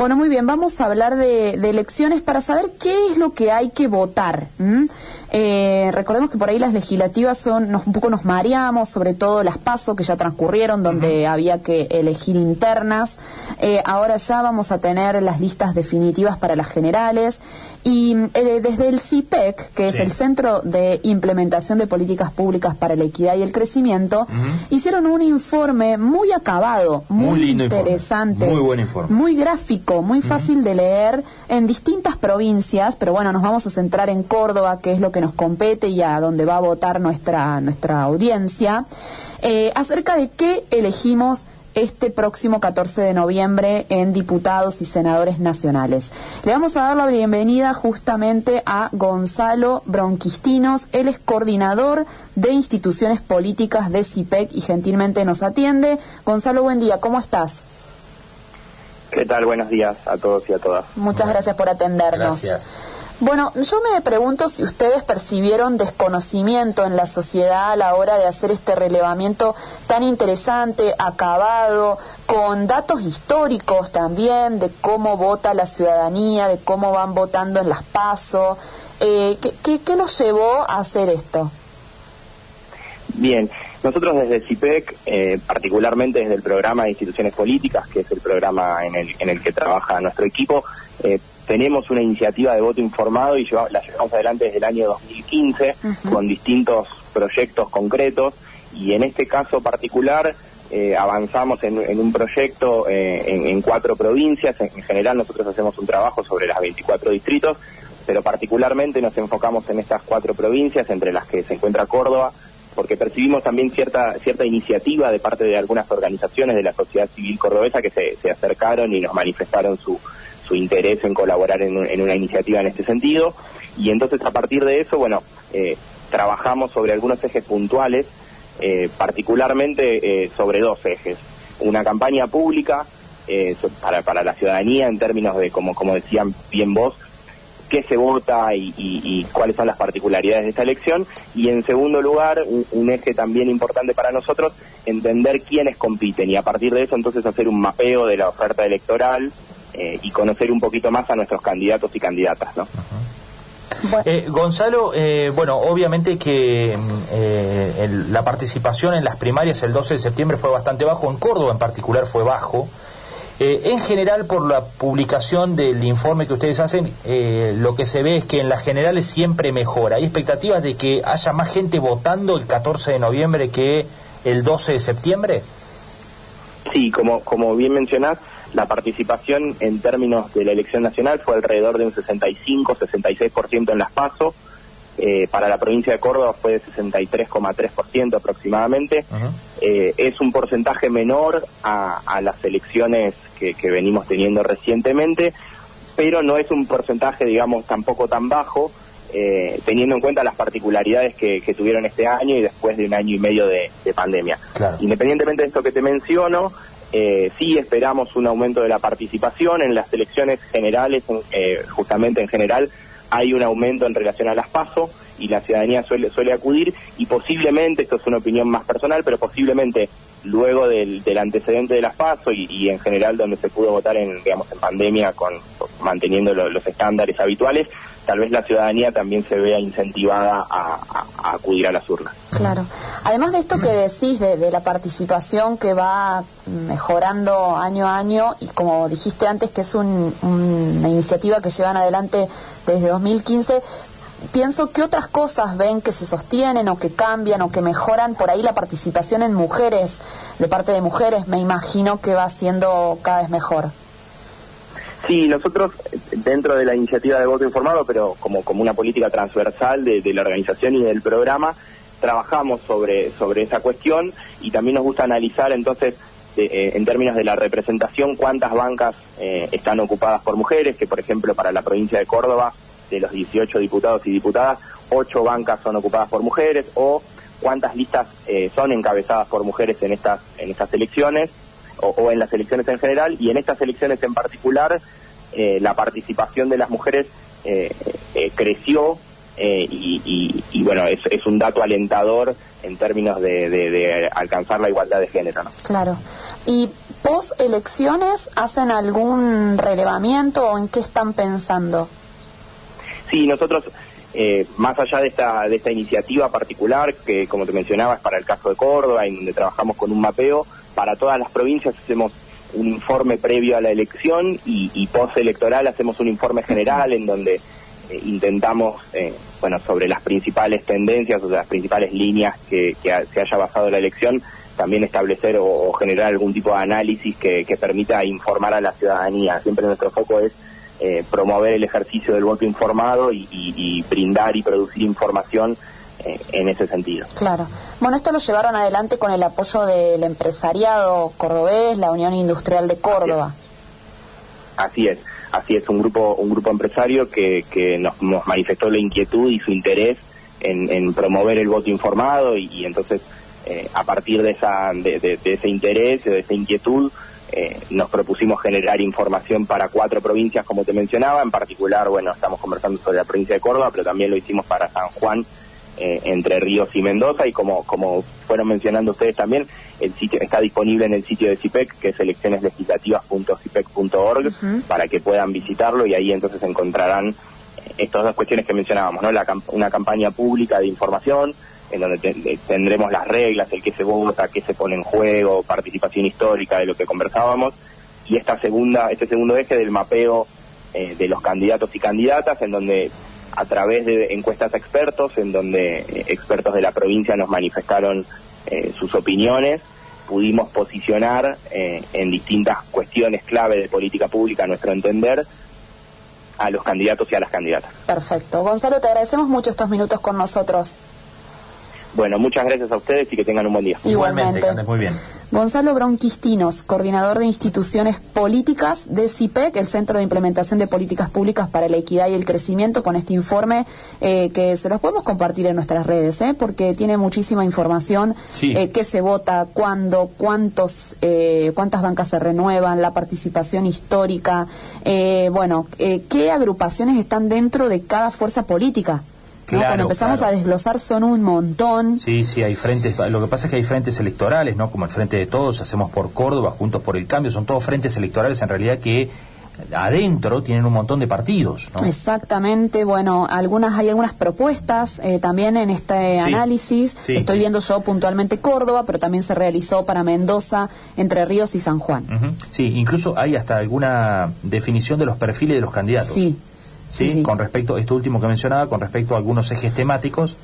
Bueno, muy bien, vamos a hablar de, elecciones para saber qué es lo que hay que votar. Eh, recordemos que por ahí las legislativas son, un poco nos mareamos, sobre todo las pasos que ya transcurrieron, donde había que elegir internas. Eh, ahora ya vamos a tener las listas definitivas para las generales. Y eh, desde el CIPEC, que es el Centro de Implementación de Políticas Públicas para la Equidad y el Crecimiento, hicieron un informe muy acabado, muy, interesante, muy buen informe, muy gráfico, muy fácil de leer en distintas provincias, pero bueno, nos vamos a centrar en Córdoba, que es lo que nos compete y a donde va a votar nuestra, nuestra audiencia, eh, acerca de qué elegimos este próximo 14 de noviembre en diputados y senadores nacionales. Le vamos a dar la bienvenida justamente a Gonzalo Bronquistinos. Él es coordinador de instituciones políticas de CIPEC y gentilmente nos atiende. Gonzalo, buen día, ¿cómo estás? ¿Qué tal? Buenos días a todos y a todas. Muchas gracias por atendernos. Gracias. Bueno, yo me pregunto si ustedes percibieron desconocimiento en la sociedad a la hora de hacer este relevamiento tan interesante, acabado, con datos históricos también de cómo vota la ciudadanía, de cómo van votando en las PASO. Eh, ¿qué, qué, los llevó a hacer esto? Bien, nosotros desde CIPEC, eh, particularmente desde el programa de instituciones políticas, que es el programa en el, en el que trabaja nuestro equipo, eh, tenemos una iniciativa de voto informado y la llevamos adelante desde el año 2015 con distintos proyectos concretos y en este caso particular eh, avanzamos en, un proyecto eh, en, cuatro provincias. En, general nosotros hacemos un trabajo sobre las 24 distritos, pero particularmente nos enfocamos en estas cuatro provincias, entre las que se encuentra Córdoba, porque percibimos también cierta cierta iniciativa de parte de algunas organizaciones de la sociedad civil cordobesa que se acercaron y nos manifestaron su, su interés en colaborar en, una iniciativa en este sentido. Y entonces a partir de eso, bueno, eh, trabajamos sobre algunos ejes puntuales, eh, particularmente eh, sobre dos ejes. Una campaña pública para, para la ciudadanía en términos de, como, como decían bien vos, qué se vota y, cuáles son las particularidades de esta elección. Y en segundo lugar, un, eje también importante para nosotros, entender quiénes compiten y a partir de eso entonces hacer un mapeo de la oferta electoral eh, y conocer un poquito más a nuestros candidatos y candidatas, ¿no? Eh, Gonzalo, eh, bueno, obviamente que mm, la participación en las primarias el 12 de septiembre fue bastante bajo, en Córdoba en particular fue bajo. En general, por la publicación del informe que ustedes hacen, lo que se ve es que en las generales siempre mejora. ¿Hay expectativas de que haya más gente votando el 14 de noviembre que el 12 de septiembre? Sí, como, como bien mencionás, la participación en términos de la elección nacional fue alrededor de un 65-66% en las PASO. Eh, para la provincia de Córdoba fue de 63,3% aproximadamente. Eh, es un porcentaje menor a, las elecciones que, venimos teniendo recientemente, pero no es un porcentaje, digamos, tampoco tan bajo, eh, teniendo en cuenta las particularidades que, tuvieron este año y después de un año y medio de, pandemia. Independientemente de esto que te menciono, eh, sí esperamos un aumento de la participación. En las elecciones generales, eh, justamente en general hay un aumento en relación a las PASO y la ciudadanía suele, suele acudir y posiblemente, esto es una opinión más personal, pero posiblemente luego del, antecedente de las PASO y, en general donde se pudo votar en, digamos, en pandemia con manteniendo los estándares habituales, tal vez la ciudadanía también se vea incentivada a, acudir a las urnas. Claro. Además de esto que decís de, la participación que va mejorando año a año y como dijiste antes que es una iniciativa que llevan adelante desde 2015, pienso que otras cosas ven que se sostienen o que cambian o que mejoran por ahí la participación en mujeres, de parte de mujeres, me imagino que va siendo cada vez mejor. Sí, nosotros dentro de la iniciativa de voto informado, pero como, como una política transversal de, la organización y del programa, trabajamos sobre, sobre esa cuestión y también nos gusta analizar entonces eh, en términos de la representación cuántas bancas eh, están ocupadas por mujeres, que por ejemplo para la provincia de Córdoba, de los 18 diputados y diputadas, 8 bancas son ocupadas por mujeres o cuántas listas eh, son encabezadas por mujeres en estas, en estas elecciones o, en las elecciones en general y en estas elecciones en particular eh, la participación de las mujeres eh, eh, creció y, bueno, es, un dato alentador en términos de, alcanzar la igualdad de género. Claro. Y ¿Post elecciones hacen algún relevamiento o en qué están pensando? Sí, nosotros, eh, más allá de esta, de esta iniciativa particular, que como te mencionaba es para el caso de Córdoba, en donde trabajamos con un mapeo, para todas las provincias hacemos un informe previo a la elección y, y post-electoral hacemos un informe general en donde eh, intentamos, eh, bueno, sobre las principales tendencias o las principales líneas que, se haya basado la elección, también establecer o, generar algún tipo de análisis que, permita informar a la ciudadanía. Siempre nuestro foco es eh, promover el ejercicio del voto informado y, brindar y producir información en ese sentido. Claro. Bueno, esto lo llevaron adelante con el apoyo del empresariado cordobés, la Unión Industrial de Córdoba. Así es, así es, un grupo, un grupo empresario que, que nos, manifestó la inquietud y su interés en, promover el voto informado y, entonces eh, a partir de, esa, de, ese interés, de esa inquietud, eh, nos propusimos generar información para cuatro provincias, como te mencionaba, en particular, bueno, estamos conversando sobre la provincia de Córdoba, pero también lo hicimos para San Juan eh, entre Ríos y Mendoza. Y como, como fueron mencionando ustedes también, el sitio está disponible en el sitio de CIPEC, que es eleccioneslegislativas.cipec.org, para que puedan visitarlo. Y ahí entonces encontrarán eh, estas dos cuestiones que mencionábamos, ¿no? La, una campaña pública de información, en donde tendremos las reglas, el que se vota, qué se pone en juego, participación histórica de lo que conversábamos, y esta segunda, este segundo eje del mapeo eh, de los candidatos y candidatas, en donde a través de encuestas a expertos, en donde eh, expertos de la provincia nos manifestaron eh, sus opiniones, pudimos posicionar eh, en distintas cuestiones clave de política pública, a nuestro entender, a los candidatos y a las candidatas. Perfecto. Gonzalo, te agradecemos mucho estos minutos con nosotros. Bueno, muchas gracias a ustedes y que tengan un buen día. Igualmente. muy bien. Gonzalo Bronquistinos, coordinador de instituciones políticas de CIPEC, el Centro de Implementación de Políticas Públicas para la Equidad y el Crecimiento, con este informe eh, que se los podemos compartir en nuestras redes, ¿eh? porque tiene muchísima información, eh, qué se vota, cuándo, cuántos, eh, cuántas bancas se renuevan, la participación histórica, bueno, qué agrupaciones están dentro de cada fuerza política. Cuando empezamos a desglosar son un montón. Sí, sí, hay frentes. Lo que pasa es que hay frentes electorales, ¿no? Como el Frente de Todos, hacemos por Córdoba, Juntos por el Cambio, son todos frentes electorales en realidad que adentro tienen un montón de partidos. ¿no? Exactamente, bueno, algunas hay algunas propuestas eh, también en este análisis. Estoy viendo yo puntualmente Córdoba, pero también se realizó para Mendoza, Entre Ríos y San Juan. Sí, incluso hay hasta alguna definición de los perfiles de los candidatos. Sí, ¿sí? Con respecto, esto último que mencionaba, con respecto a algunos ejes temáticos,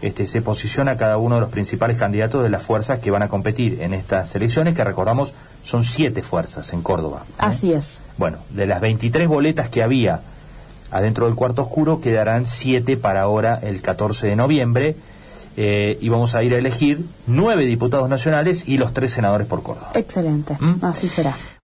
este, se posiciona cada uno de los principales candidatos de las fuerzas que van a competir en estas elecciones, que recordamos son siete fuerzas en Córdoba. ¿eh? Así es. Bueno, de las 23 boletas que había adentro del cuarto oscuro, quedarán siete para ahora el 14 de noviembre. Eh, y vamos a ir a elegir nueve diputados nacionales y los tres senadores por Córdoba. Excelente, ¿Mm? así será.